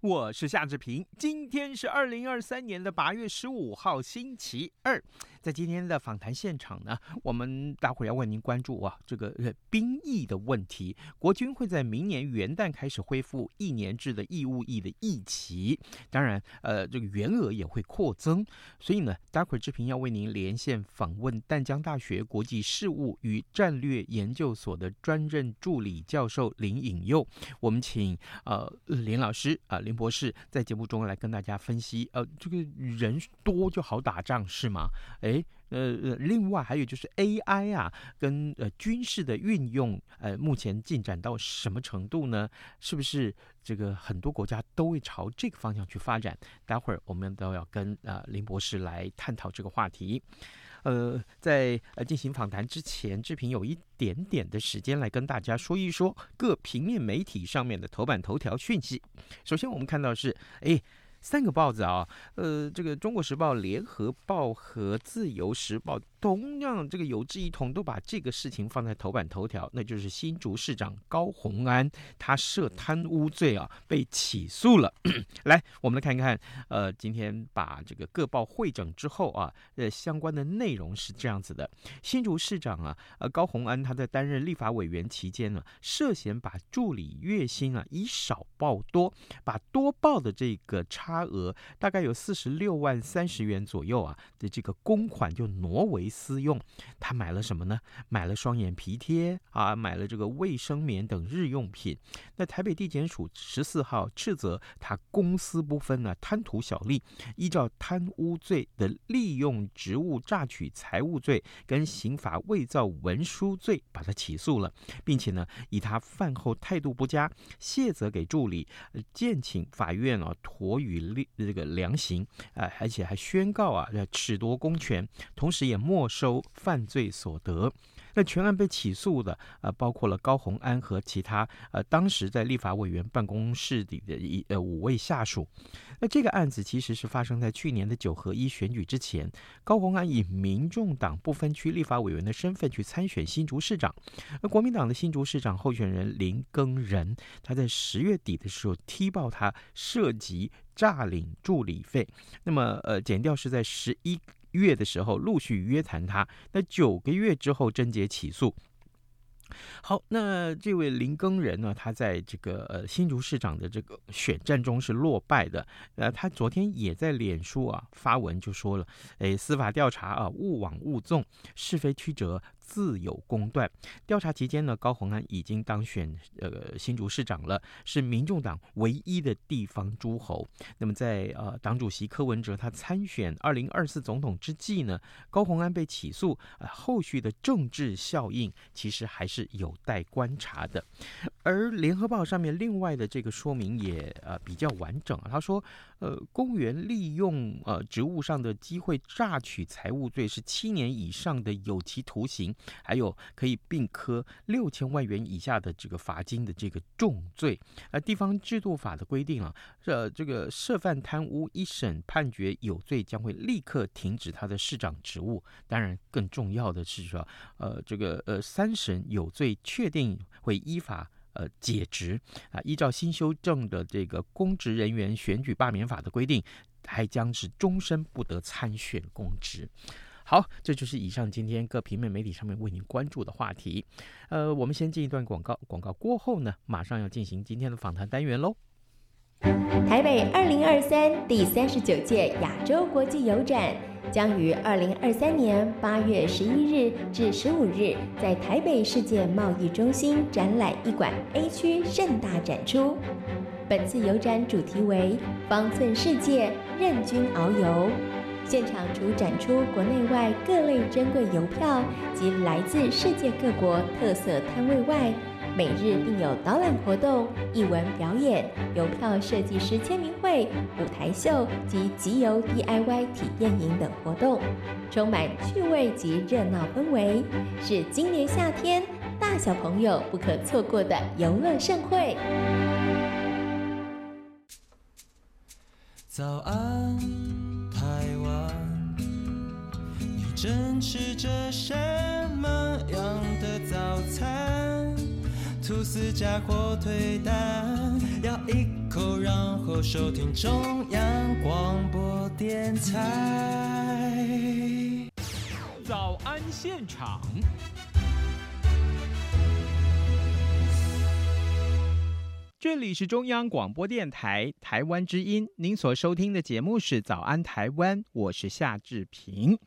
我是夏志平。今天是二零二三年的八月十五号，星期二。在今天的访谈现场呢，我们待会要为您关注啊，这个兵役的问题。国军会在明年元旦开始恢复一年制的义务役的役期，当然，呃，这个员额也会扩增。所以呢，待会儿志平要为您连线访问淡江大学国际事务与战略研究所的专任助理教授林颖佑。我们请呃林老师啊、林博士在节目中来跟大家分析，呃，这个人多就好打仗是吗？诶。呃呃，另外还有就是 AI 啊，跟呃军事的运用，呃，目前进展到什么程度呢？是不是这个很多国家都会朝这个方向去发展？待会儿我们都要跟呃林博士来探讨这个话题。呃，在呃进行访谈之前，志平有一点点的时间来跟大家说一说各平面媒体上面的头版头条讯息。首先我们看到是，哎。三个报纸啊，呃，这个《中国时报》、《联合报》和《自由时报》。同样，这个有志一同都把这个事情放在头版头条，那就是新竹市长高虹安他涉贪污罪啊被起诉了。来，我们来看看，呃，今天把这个各报汇整之后啊，呃，相关的内容是这样子的：新竹市长啊，呃，高虹安他在担任立法委员期间呢，涉嫌把助理月薪啊以少报多，把多报的这个差差额大概有四十六万三十元左右啊的这个公款就挪为。私用，他买了什么呢？买了双眼皮贴啊，买了这个卫生棉等日用品。那台北地检署十四号斥责他公私不分啊，贪图小利，依照贪污罪的利用职务诈取财物罪跟刑法伪造文书罪把他起诉了，并且呢，以他饭后态度不佳，卸责给助理，建请法院啊妥予立这个量刑啊，而且还宣告啊要褫夺公权，同时也没收犯罪所得。那全案被起诉的，呃，包括了高虹安和其他，呃，当时在立法委员办公室里的一呃五位下属。那这个案子其实是发生在去年的九合一选举之前，高虹安以民众党不分区立法委员的身份去参选新竹市长。那国民党的新竹市长候选人林耕仁，他在十月底的时候踢爆他涉及诈领助理费。那么，呃，检调是在十一。月的时候陆续约谈他，那九个月之后贞洁起诉。好，那这位林更人呢，他在这个呃新竹市长的这个选战中是落败的。呃，他昨天也在脸书啊发文就说了，哎，司法调查啊勿枉勿纵，是非曲折。自有公断。调查期间呢，高虹安已经当选呃新竹市长了，是民众党唯一的地方诸侯。那么在呃党主席柯文哲他参选二零二四总统之际呢，高虹安被起诉，呃，后续的政治效应其实还是有待观察的。而联合报上面另外的这个说明也呃比较完整啊，他说，呃，公务员利用呃职务上的机会诈取财物罪是七年以上的有期徒刑。还有可以并科六千万元以下的这个罚金的这个重罪。而地方制度法的规定啊，这这个涉犯贪污一审判决有罪，将会立刻停止他的市长职务。当然，更重要的是说，呃，这个呃三审有罪确定会依法呃解职啊。依照新修正的这个公职人员选举罢免法的规定，还将是终身不得参选公职。好，这就是以上今天各平面媒体上面为您关注的话题。呃，我们先进一段广告，广告过后呢，马上要进行今天的访谈单元喽。台北二零二三第三十九届亚洲国际邮展将于二零二三年八月十一日至十五日在台北世界贸易中心展览一馆 A 区盛大展出。本次邮展主题为“方寸世界，任君遨游”。现场除展出国内外各类珍贵邮票及来自世界各国特色摊位外，每日并有导览活动、艺文表演、邮票设计师签名会、舞台秀及集邮 DIY 体验营等活动，充满趣味及热闹氛围，是今年夏天大小朋友不可错过的游乐盛会。早安，正吃着什么样的早餐？吐司加火腿蛋，咬一口，然后收听中央广播电台。早安现场，这里是中央广播电台台湾之音，您所收听的节目是《早安台湾》，我是夏志平。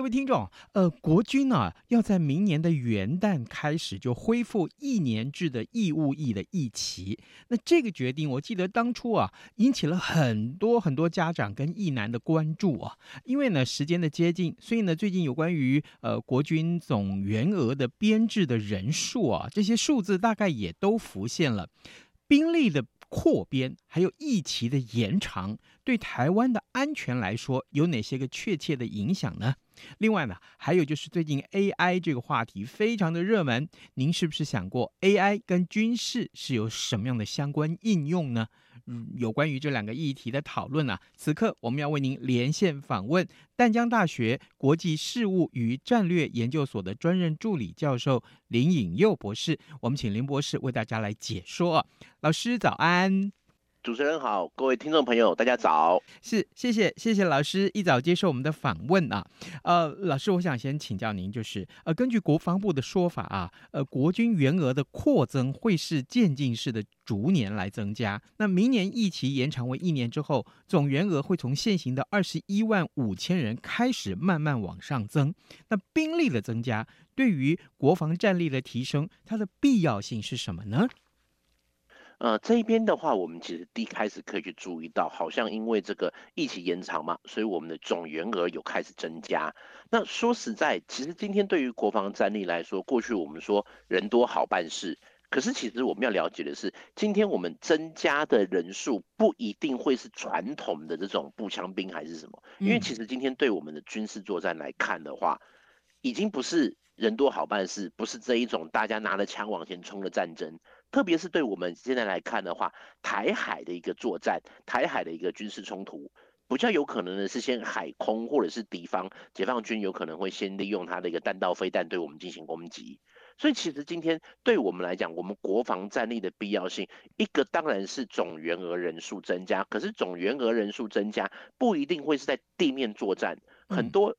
各位听众，呃，国军呢、要在明年的元旦开始就恢复一年制的义务役的役期。那这个决定，我记得当初啊引起了很多很多家长跟役男的关注啊。因为呢时间的接近，所以呢最近有关于呃国军总员额的编制的人数啊，这些数字大概也都浮现了。兵力的扩编还有役期的延长，对台湾的安全来说有哪些个确切的影响呢？另外呢，还有就是最近 AI 这个话题非常的热门，您是不是想过 AI 跟军事是有什么样的相关应用呢？嗯，有关于这两个议题的讨论啊，此刻我们要为您连线访问淡江大学国际事务与战略研究所的专任助理教授林颖佑博士，我们请林博士为大家来解说。老师早安。主持人好，各位听众朋友，大家早。是，谢谢，谢谢老师一早接受我们的访问啊。呃，老师，我想先请教您，就是呃，根据国防部的说法啊，呃，国军员额的扩增会是渐进式的，逐年来增加。那明年役期延长为一年之后，总员额会从现行的二十一万五千人开始慢慢往上增。那兵力的增加对于国防战力的提升，它的必要性是什么呢？呃，这一边的话，我们其实第一开始可以去注意到，好像因为这个疫情延长嘛，所以我们的总员额有开始增加。那说实在，其实今天对于国防战力来说，过去我们说人多好办事，可是其实我们要了解的是，今天我们增加的人数不一定会是传统的这种步枪兵还是什么，因为其实今天对我们的军事作战来看的话，已经不是人多好办事，不是这一种大家拿着枪往前冲的战争。特别是对我们现在来看的话，台海的一个作战，台海的一个军事冲突，比较有可能的是先海空，或者是敌方解放军有可能会先利用他的一个弹道飞弹对我们进行攻击。所以其实今天对我们来讲，我们国防战力的必要性，一个当然是总员额人数增加，可是总员额人数增加不一定会是在地面作战，很多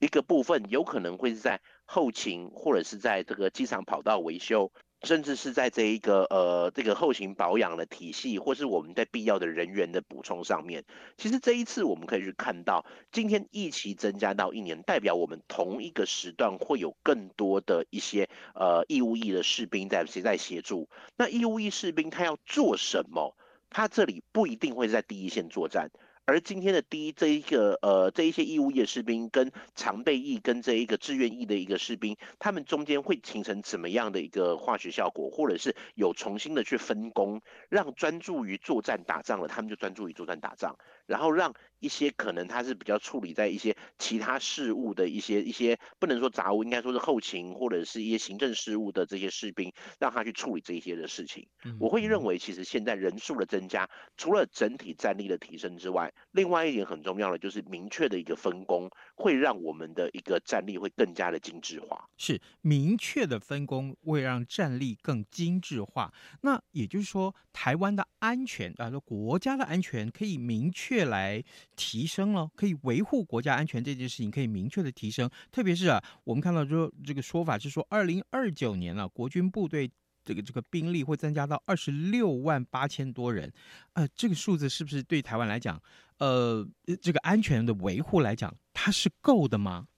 一个部分有可能会是在后勤，或者是在这个机场跑道维修。甚至是在这一个呃这个后勤保养的体系，或是我们在必要的人员的补充上面，其实这一次我们可以去看到，今天疫情增加到一年，代表我们同一个时段会有更多的一些呃义务役的士兵在谁在协助。那义务役士兵他要做什么？他这里不一定会在第一线作战。而今天的第一这一个呃这一些义务役士兵跟常备役跟这一个志愿役的一个士兵，他们中间会形成怎么样的一个化学效果，或者是有重新的去分工，让专注于作战打仗了，他们就专注于作战打仗，然后让。一些可能他是比较处理在一些其他事务的一些一些不能说杂务，应该说是后勤或者是一些行政事务的这些士兵，让他去处理这一些的事情。我会认为，其实现在人数的增加，除了整体战力的提升之外，另外一点很重要的就是明确的一个分工，会让我们的一个战力会更加的精致化。是明确的分工会让战力更精致化。那也就是说，台湾的安全啊，说国家的安全可以明确来。提升了，可以维护国家安全这件事情可以明确的提升，特别是啊，我们看到说这个说法是说，二零二九年了，国军部队这个这个兵力会增加到二十六万八千多人，呃，这个数字是不是对台湾来讲，呃，这个安全的维护来讲，它是够的吗？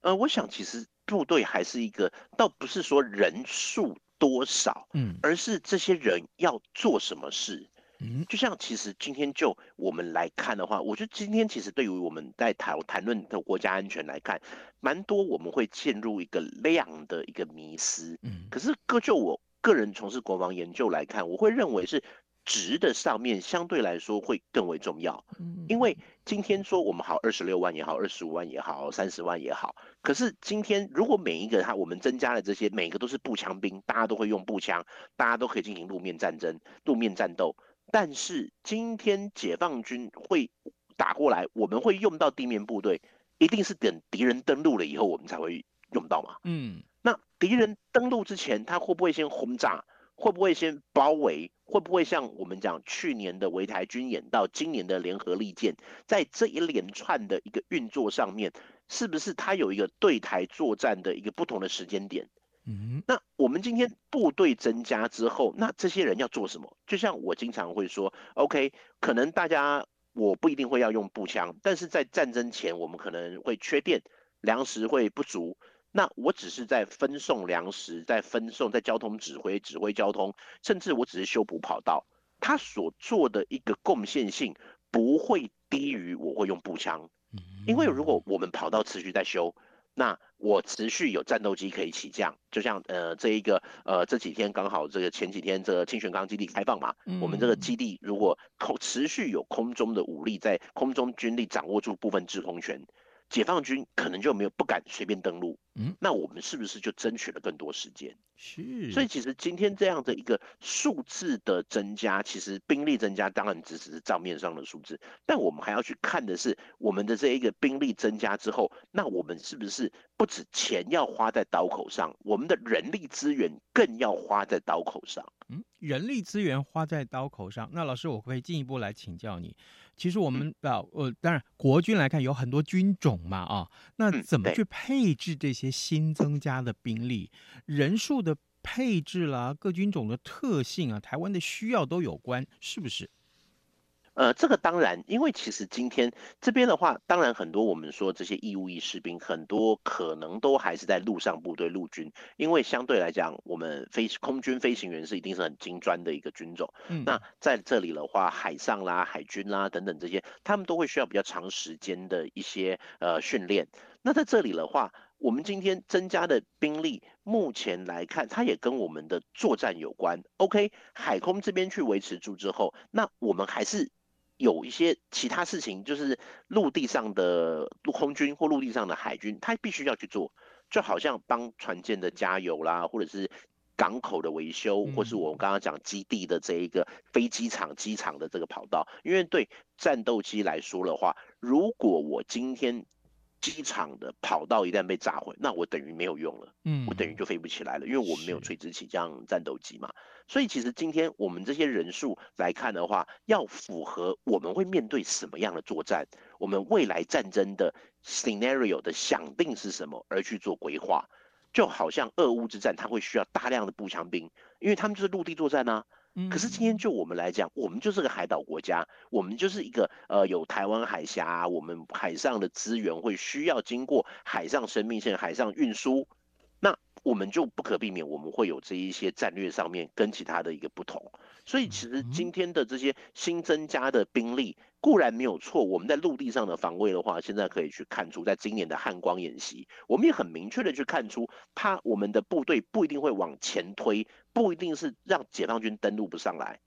呃，我想其实部队还是一个，倒不是说人数多少，嗯，而是这些人要做什么事。嗯，就像其实今天就我们来看的话，我觉得今天其实对于我们在谈谈论的国家安全来看，蛮多我们会陷入一个量的一个迷思。嗯，可是个就我个人从事国防研究来看，我会认为是。值的上面相对来说会更为重要，因为今天说我们好二十六万也好，二十五万也好，三十万也好，可是今天如果每一个他我们增加了这些，每个都是步枪兵，大家都会用步枪，大家都可以进行路面战争、路面战斗，但是今天解放军会打过来，我们会用到地面部队，一定是等敌人登陆了以后，我们才会用到嘛？嗯，那敌人登陆之前，他会不会先轰炸？会不会先包围？会不会像我们讲去年的围台军演到今年的联合利剑，在这一连串的一个运作上面，是不是它有一个对台作战的一个不同的时间点？嗯，那我们今天部队增加之后，那这些人要做什么？就像我经常会说，OK，可能大家我不一定会要用步枪，但是在战争前我们可能会缺电，粮食会不足。那我只是在分送粮食，在分送，在交通指挥、指挥交通，甚至我只是修补跑道，他所做的一个贡献性不会低于我会用步枪，因为如果我们跑道持续在修，那我持续有战斗机可以起降，就像呃这一个呃这几天刚好这个前几天这个清泉岗基地开放嘛，我们这个基地如果空持续有空中的武力在空中军力掌握住部分制空权。解放军可能就没有不敢随便登陆，嗯，那我们是不是就争取了更多时间？是，所以其实今天这样的一个数字的增加，其实兵力增加当然只是账面上的数字，但我们还要去看的是我们的这一个兵力增加之后，那我们是不是不止钱要花在刀口上，我们的人力资源更要花在刀口上？嗯，人力资源花在刀口上，那老师我可以进一步来请教你。其实我们啊，呃，当然国军来看有很多军种嘛，啊，那怎么去配置这些新增加的兵力？人数的配置啦，各军种的特性啊，台湾的需要都有关，是不是？呃，这个当然，因为其实今天这边的话，当然很多我们说这些义务役士兵，很多可能都还是在陆上部队陆军，因为相对来讲，我们飞空军飞行员是一定是很精专的一个军种。嗯，那在这里的话，海上啦、海军啦等等这些，他们都会需要比较长时间的一些呃训练。那在这里的话，我们今天增加的兵力，目前来看，它也跟我们的作战有关。OK，海空这边去维持住之后，那我们还是。有一些其他事情，就是陆地上的陆空军或陆地上的海军，他必须要去做，就好像帮船舰的加油啦，或者是港口的维修，或是我们刚刚讲基地的这一个飞机场、机场的这个跑道。因为对战斗机来说的话，如果我今天机场的跑道一旦被炸毁，那我等于没有用了，嗯，我等于就飞不起来了，因为我们没有垂直起降战斗机嘛。所以其实今天我们这些人数来看的话，要符合我们会面对什么样的作战，我们未来战争的 scenario 的想定是什么而去做规划。就好像俄乌之战，它会需要大量的步枪兵，因为他们就是陆地作战啊。可是今天就我们来讲，我们就是个海岛国家，我们就是一个呃有台湾海峡，我们海上的资源会需要经过海上生命线、海上运输。那我们就不可避免，我们会有这一些战略上面跟其他的一个不同，所以其实今天的这些新增加的兵力固然没有错，我们在陆地上的防卫的话，现在可以去看出，在今年的汉光演习，我们也很明确的去看出，他我们的部队不一定会往前推，不一定是让解放军登陆不上来，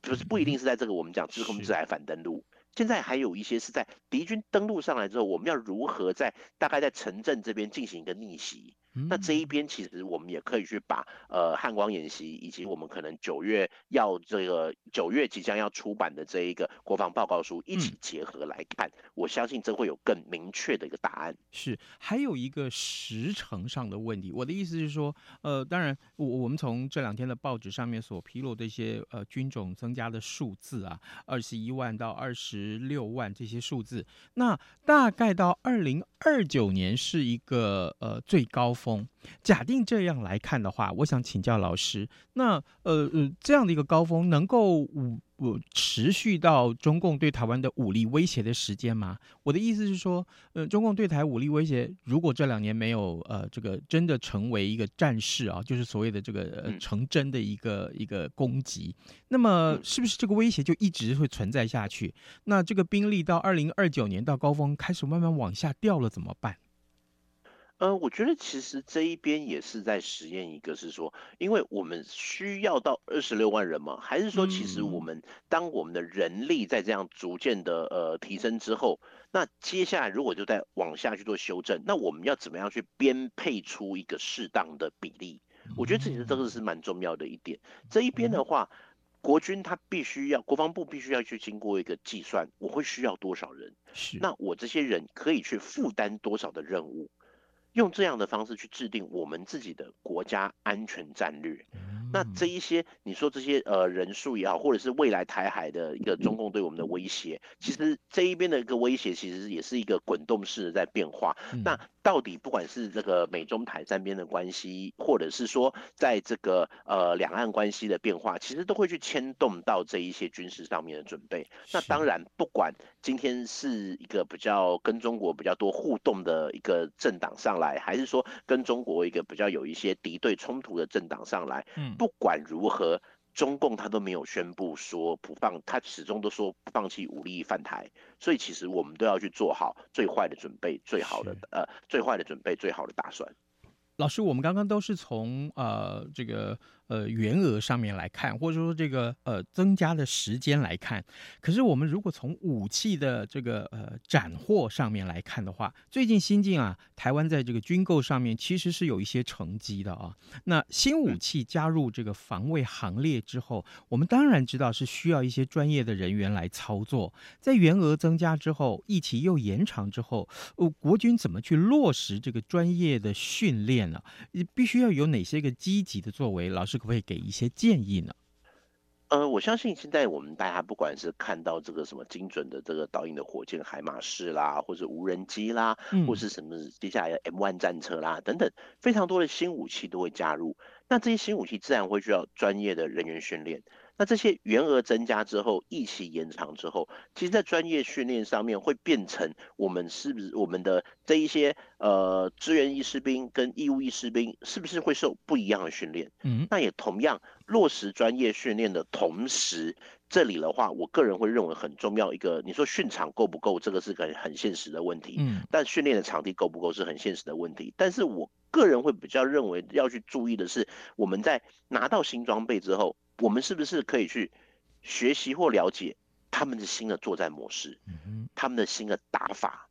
就是不一定是在这个我们讲制空制海反登陆，现在还有一些是在敌军登陆上来之后，我们要如何在大概在城镇这边进行一个逆袭。那这一边其实我们也可以去把呃汉光演习，以及我们可能九月要这个九月即将要出版的这一个国防报告书一起结合来看，嗯、我相信这会有更明确的一个答案。是，还有一个时程上的问题。我的意思是说，呃，当然我我们从这两天的报纸上面所披露的一些呃军种增加的数字啊，二十一万到二十六万这些数字，那大概到二零二九年是一个呃最高峰。假定这样来看的话，我想请教老师，那呃呃这样的一个高峰能够五不持续到中共对台湾的武力威胁的时间吗？我的意思是说，呃，中共对台武力威胁，如果这两年没有呃这个真的成为一个战事啊，就是所谓的这个、呃、成真的一个一个攻击，那么是不是这个威胁就一直会存在下去？那这个兵力到二零二九年到高峰开始慢慢往下掉了怎么办？呃，我觉得其实这一边也是在实验一个，是说，因为我们需要到二十六万人吗？还是说，其实我们当我们的人力在这样逐渐的呃提升之后，那接下来如果就在往下去做修正，那我们要怎么样去编配出一个适当的比例？我觉得这其实这个是蛮重要的一点。这一边的话，国军他必须要，国防部必须要去经过一个计算，我会需要多少人？是，那我这些人可以去负担多少的任务？用这样的方式去制定我们自己的国家安全战略。那这一些你说这些呃人数也好，或者是未来台海的一个中共对我们的威胁，其实这一边的一个威胁其实也是一个滚动式的在变化。那到底不管是这个美中台三边的关系，或者是说在这个呃两岸关系的变化，其实都会去牵动到这一些军事上面的准备。那当然，不管今天是一个比较跟中国比较多互动的一个政党上来，还是说跟中国一个比较有一些敌对冲突的政党上来，嗯。不管如何，中共他都没有宣布说不放，他始终都说不放弃武力犯台，所以其实我们都要去做好最坏的准备，最好的呃最坏的准备，最好的打算。老师，我们刚刚都是从呃这个。呃，员额上面来看，或者说这个呃增加的时间来看，可是我们如果从武器的这个呃斩获上面来看的话，最近新进啊，台湾在这个军购上面其实是有一些成绩的啊。那新武器加入这个防卫行列之后，我们当然知道是需要一些专业的人员来操作。在员额增加之后，役期又延长之后，呃，国军怎么去落实这个专业的训练呢？必须要有哪些个积极的作为？老师。可不可以给一些建议呢？呃，我相信现在我们大家不管是看到这个什么精准的这个导引的火箭海马式啦，或者无人机啦，嗯、或是什么接下来的 M1 战车啦等等，非常多的新武器都会加入。那这些新武器自然会需要专业的人员训练。那这些员额增加之后，一起延长之后，其实，在专业训练上面会变成我们是不是我们的这一些呃志愿役士兵跟义务役士兵是不是会受不一样的训练？嗯，那也同样落实专业训练的同时，这里的话，我个人会认为很重要一个，你说训场够不够，这个是个很现实的问题。嗯，但训练的场地够不够是很现实的问题。但是我个人会比较认为要去注意的是，我们在拿到新装备之后。我们是不是可以去学习或了解他们的新的作战模式，他们的新的打法，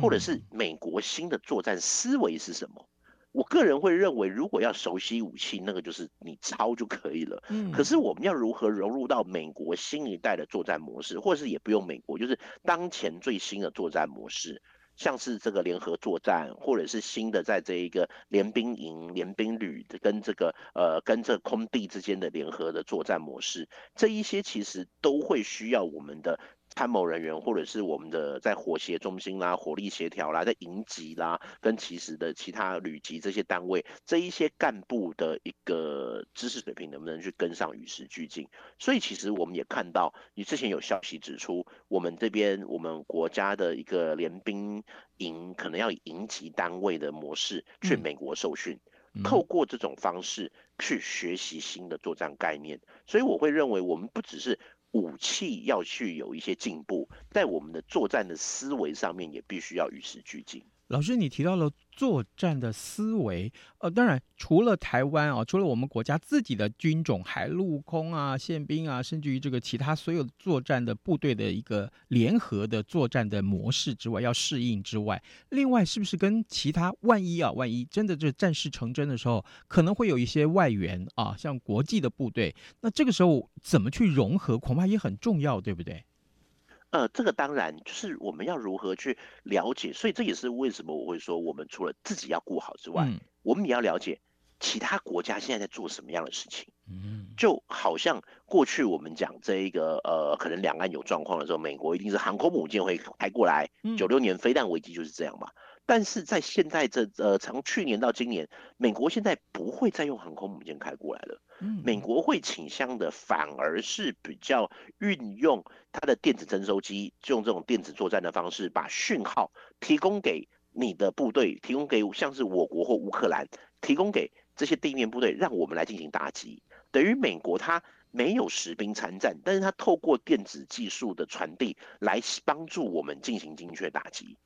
或者是美国新的作战思维是什么？我个人会认为，如果要熟悉武器，那个就是你抄就可以了。可是我们要如何融入到美国新一代的作战模式，或者是也不用美国，就是当前最新的作战模式？像是这个联合作战，或者是新的在这一个联兵营、联兵旅跟这个呃跟这空地之间的联合的作战模式，这一些其实都会需要我们的。参谋人员，或者是我们的在火协中心啦、火力协调啦、在营级啦，跟其实的其他旅级这些单位，这一些干部的一个知识水平能不能去跟上与时俱进？所以其实我们也看到，你之前有消息指出，我们这边我们国家的一个联兵营可能要以营级单位的模式去美国受训，透过这种方式去学习新的作战概念。所以我会认为，我们不只是。武器要去有一些进步，在我们的作战的思维上面也必须要与时俱进。老师，你提到了作战的思维，呃，当然除了台湾啊，除了我们国家自己的军种，海陆空啊、宪兵啊，甚至于这个其他所有作战的部队的一个联合的作战的模式之外，要适应之外，另外是不是跟其他万一啊，万一真的这战事成真的时候，可能会有一些外援啊，像国际的部队，那这个时候怎么去融合，恐怕也很重要，对不对？呃，这个当然就是我们要如何去了解，所以这也是为什么我会说，我们除了自己要顾好之外，嗯、我们也要了解其他国家现在在做什么样的事情。嗯，就好像过去我们讲这一个呃，可能两岸有状况的时候，美国一定是航空母舰会开过来。九六年飞弹危机就是这样嘛。嗯、但是在现在这呃，从去年到今年，美国现在不会再用航空母舰开过来了。嗯美国会倾向的反而是比较运用它的电子侦收机，用这种电子作战的方式，把讯号提供给你的部队，提供给像是我国或乌克兰，提供给这些地面部队，让我们来进行打击。等于美国它没有实兵参战，但是它透过电子技术的传递来帮助我们进行精确打击。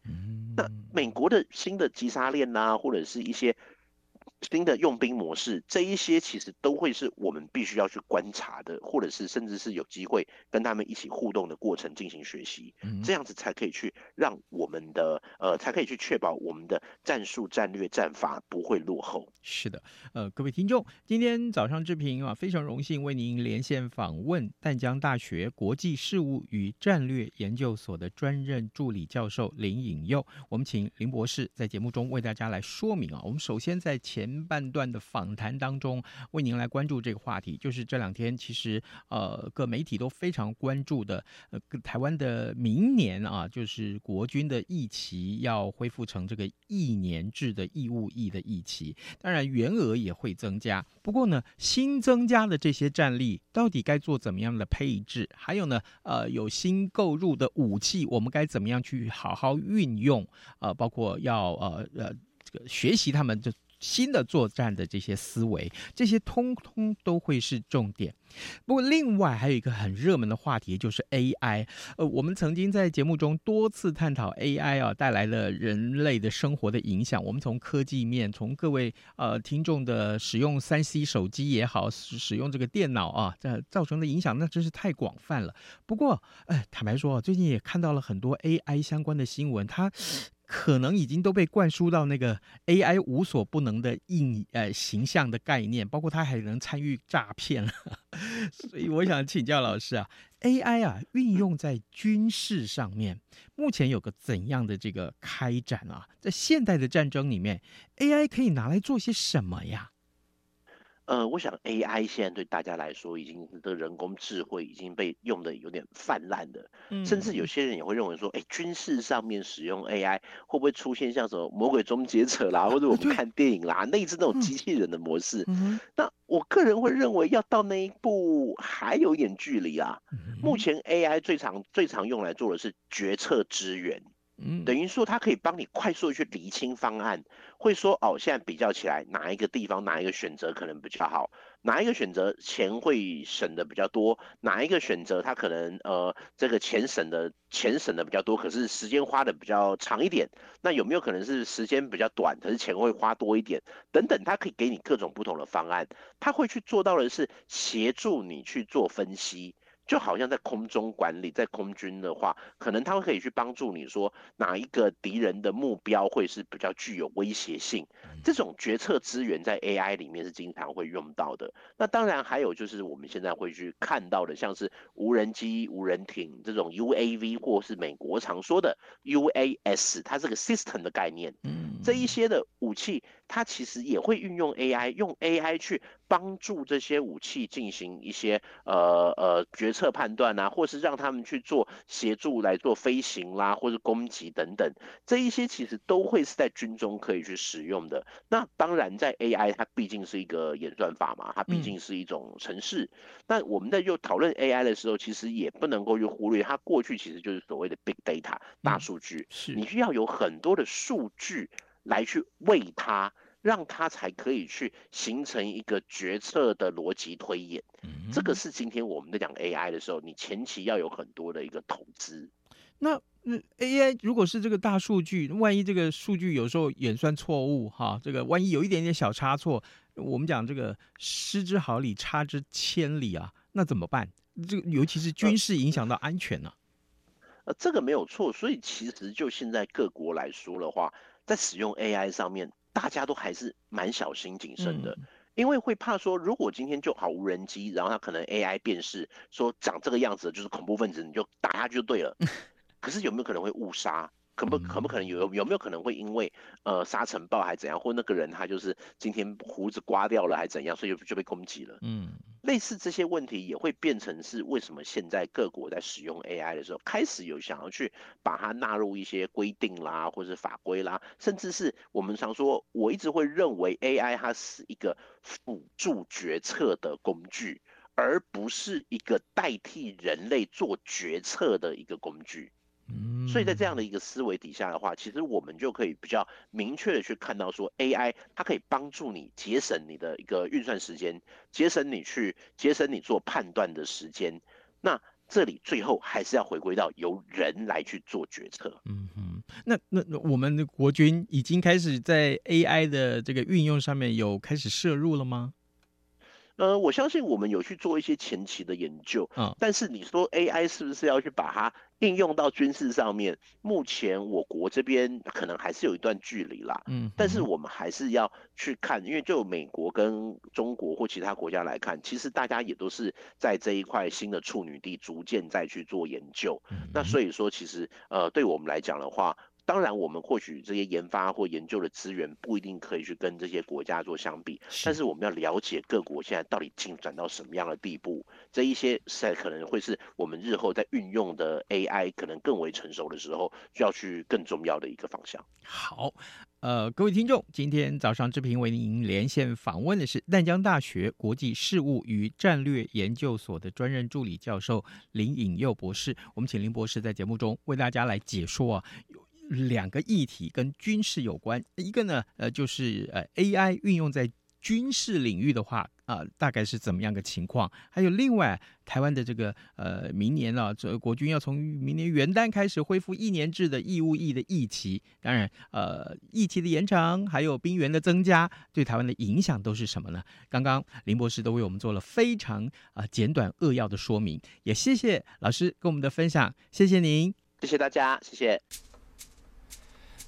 那美国的新的急杀链呐，或者是一些。新的用兵模式，这一些其实都会是我们必须要去观察的，或者是甚至是有机会跟他们一起互动的过程进行学习，这样子才可以去让我们的呃，才可以去确保我们的战术、战略、战法不会落后。是的，呃，各位听众，今天早上志平啊，非常荣幸为您连线访问淡江大学国际事务与战略研究所的专任助理教授林颖佑。我们请林博士在节目中为大家来说明啊，我们首先在前。前半段的访谈当中，为您来关注这个话题，就是这两天其实呃各媒体都非常关注的，呃台湾的明年啊，就是国军的役期要恢复成这个一年制的义务役的役期，当然员额也会增加。不过呢，新增加的这些战力到底该做怎么样的配置？还有呢，呃有新购入的武器，我们该怎么样去好好运用？呃，包括要呃呃这个学习他们的。新的作战的这些思维，这些通通都会是重点。不过，另外还有一个很热门的话题，就是 AI。呃，我们曾经在节目中多次探讨 AI 啊带来了人类的生活的影响。我们从科技面，从各位呃听众的使用三 C 手机也好，使使用这个电脑啊，这造成的影响，那真是太广泛了。不过，哎，坦白说，最近也看到了很多 AI 相关的新闻，它。可能已经都被灌输到那个 AI 无所不能的印呃形象的概念，包括它还能参与诈骗了。所以我想请教老师啊，AI 啊运用在军事上面，目前有个怎样的这个开展啊？在现代的战争里面，AI 可以拿来做些什么呀？呃，我想 AI 现在对大家来说，已经的人工智慧已经被用的有点泛滥的，甚至有些人也会认为说，哎，军事上面使用 AI 会不会出现像什么魔鬼终结者啦，或者我们看电影啦，类似那种机器人的模式？那我个人会认为，要到那一步还有一点距离啊。目前 AI 最常最常用来做的是决策支援。等于说，它可以帮你快速的去厘清方案，会说哦，现在比较起来，哪一个地方哪一个选择可能比较好，哪一个选择钱会省的比较多，哪一个选择它可能呃这个钱省的钱省的比较多，可是时间花的比较长一点，那有没有可能是时间比较短，可是钱会花多一点？等等，它可以给你各种不同的方案，它会去做到的是协助你去做分析。就好像在空中管理，在空军的话，可能他会可以去帮助你说哪一个敌人的目标会是比较具有威胁性。这种决策资源在 AI 里面是经常会用到的。那当然还有就是我们现在会去看到的，像是无人机、无人艇这种 UAV，或是美国常说的 UAS，它是个 system 的概念。嗯，这一些的武器，它其实也会运用 AI，用 AI 去帮助这些武器进行一些呃呃决策判断啊，或是让他们去做协助来做飞行啦，或是攻击等等，这一些其实都会是在军中可以去使用的。那当然，在 AI 它毕竟是一个演算法嘛，它毕竟是一种程式。那、嗯、我们在又讨论 AI 的时候，其实也不能够去忽略它过去其实就是所谓的 big data 大数据，是你需要有很多的数据来去喂它。让他才可以去形成一个决策的逻辑推演，嗯这个是今天我们在讲 AI 的时候，你前期要有很多的一个投资。那那 AI 如果是这个大数据，万一这个数据有时候演算错误，哈，这个万一有一点点小差错，我们讲这个失之毫厘，差之千里啊，那怎么办？这个尤其是军事影响到安全呢？呃，这个没有错。所以其实就现在各国来说的话，在使用 AI 上面。大家都还是蛮小心谨慎的，因为会怕说，如果今天就好无人机，然后它可能 AI 辨识说长这个样子就是恐怖分子，你就打下去就对了。可是有没有可能会误杀？可不可不可能有有没有可能会因为呃沙尘暴还怎样，或那个人他就是今天胡子刮掉了还怎样，所以就就被攻击了。嗯，类似这些问题也会变成是为什么现在各国在使用 AI 的时候，开始有想要去把它纳入一些规定啦，或是法规啦，甚至是我们常说，我一直会认为 AI 它是一个辅助决策的工具。而不是一个代替人类做决策的一个工具，所以在这样的一个思维底下的话，其实我们就可以比较明确的去看到说，AI 它可以帮助你节省你的一个运算时间，节省你去节省你做判断的时间。那这里最后还是要回归到由人来去做决策。嗯哼，那那我们的国军已经开始在 AI 的这个运用上面有开始摄入了吗？呃，我相信我们有去做一些前期的研究，嗯，但是你说 AI 是不是要去把它应用到军事上面？目前我国这边可能还是有一段距离啦，嗯，但是我们还是要去看，因为就美国跟中国或其他国家来看，其实大家也都是在这一块新的处女地逐渐在去做研究，那所以说其实呃，对我们来讲的话。当然，我们或许这些研发或研究的资源不一定可以去跟这些国家做相比，但是我们要了解各国现在到底进展到什么样的地步，这一些才可能会是我们日后在运用的 AI 可能更为成熟的时候，就要去更重要的一个方向。好，呃，各位听众，今天早上志平为您连线访问的是淡江大学国际事务与战略研究所的专任助理教授林颖佑博士。我们请林博士在节目中为大家来解说啊。两个议题跟军事有关，一个呢，呃，就是呃，AI 运用在军事领域的话，啊、呃，大概是怎么样的情况？还有另外，台湾的这个呃，明年啊，这国军要从明年元旦开始恢复一年制的义务役的役期，当然，呃，役期的延长，还有兵员的增加，对台湾的影响都是什么呢？刚刚林博士都为我们做了非常啊、呃、简短扼要的说明，也谢谢老师跟我们的分享，谢谢您，谢谢大家，谢谢。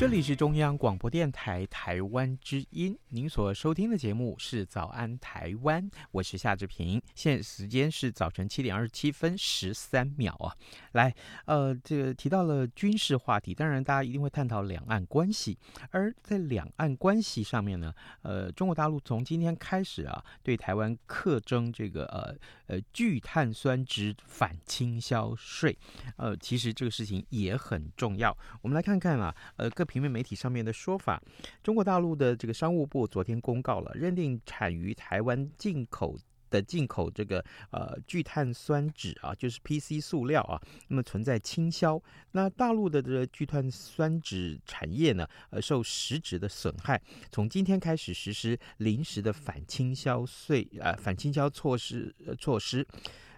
这里是中央广播电台台湾之音，您所收听的节目是《早安台湾》，我是夏志平。现在时间是早晨七点二十七分十三秒啊。来，呃，这个提到了军事话题，当然大家一定会探讨两岸关系。而在两岸关系上面呢，呃，中国大陆从今天开始啊，对台湾课征这个呃呃聚碳酸酯反倾销税。呃，其实这个事情也很重要。我们来看看啊，呃各。平面媒体上面的说法，中国大陆的这个商务部昨天公告了，认定产于台湾进口的进口这个呃聚碳酸酯啊，就是 PC 塑料啊，那么存在倾销。那大陆的这个聚碳酸酯产业呢，呃受实质的损害。从今天开始实施临时的反倾销税啊、呃，反倾销措施措施。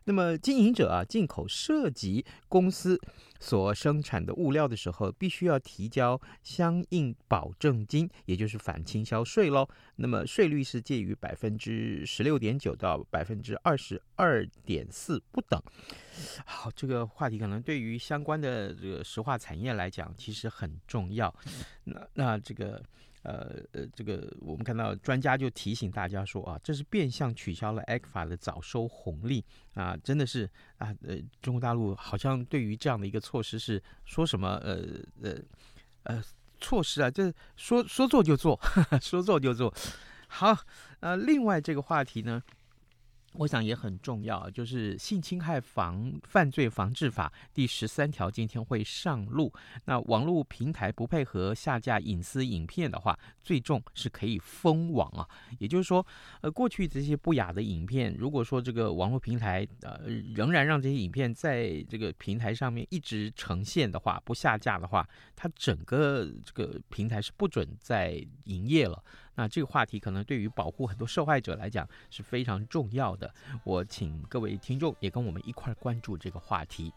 那么经营者啊，进口涉及公司所生产的物料的时候，必须要提交相应保证金，也就是反倾销税喽。那么税率是介于百分之十六点九到百分之二十二点四不等。好，这个话题可能对于相关的这个石化产业来讲，其实很重要。那那这个。呃呃，这个我们看到专家就提醒大家说啊，这是变相取消了 ECFA 的早收红利啊，真的是啊，呃，中国大陆好像对于这样的一个措施是说什么呃呃呃措施啊，这说说做就做，呵 呵说做就做。好，呃，另外这个话题呢。我想也很重要，就是性侵害防犯罪防治法第十三条今天会上路。那网络平台不配合下架隐私影片的话，最重是可以封网啊。也就是说，呃，过去这些不雅的影片，如果说这个网络平台呃仍然让这些影片在这个平台上面一直呈现的话，不下架的话，它整个这个平台是不准再营业了。那这个话题可能对于保护很多受害者来讲是非常重要的。我请各位听众也跟我们一块儿关注这个话题。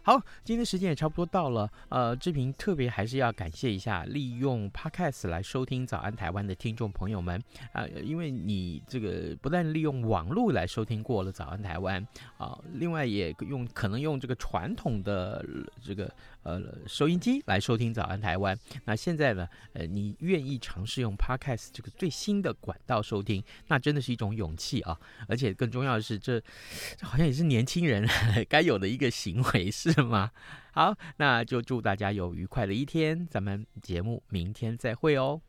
好，今天时间也差不多到了。呃，志平特别还是要感谢一下利用 Podcast 来收听《早安台湾》的听众朋友们啊、呃，因为你这个不但利用网络来收听过了《早安台湾》啊、另外也用可能用这个传统的这个呃收音机来收听《早安台湾》。那现在呢，呃，你愿意尝试用 Podcast 这个最新的管道收听，那真的是一种勇气啊！而且更重要的是，这这好像也是年轻人 该有的一个行为是。是吗？好，那就祝大家有愉快的一天，咱们节目明天再会哦。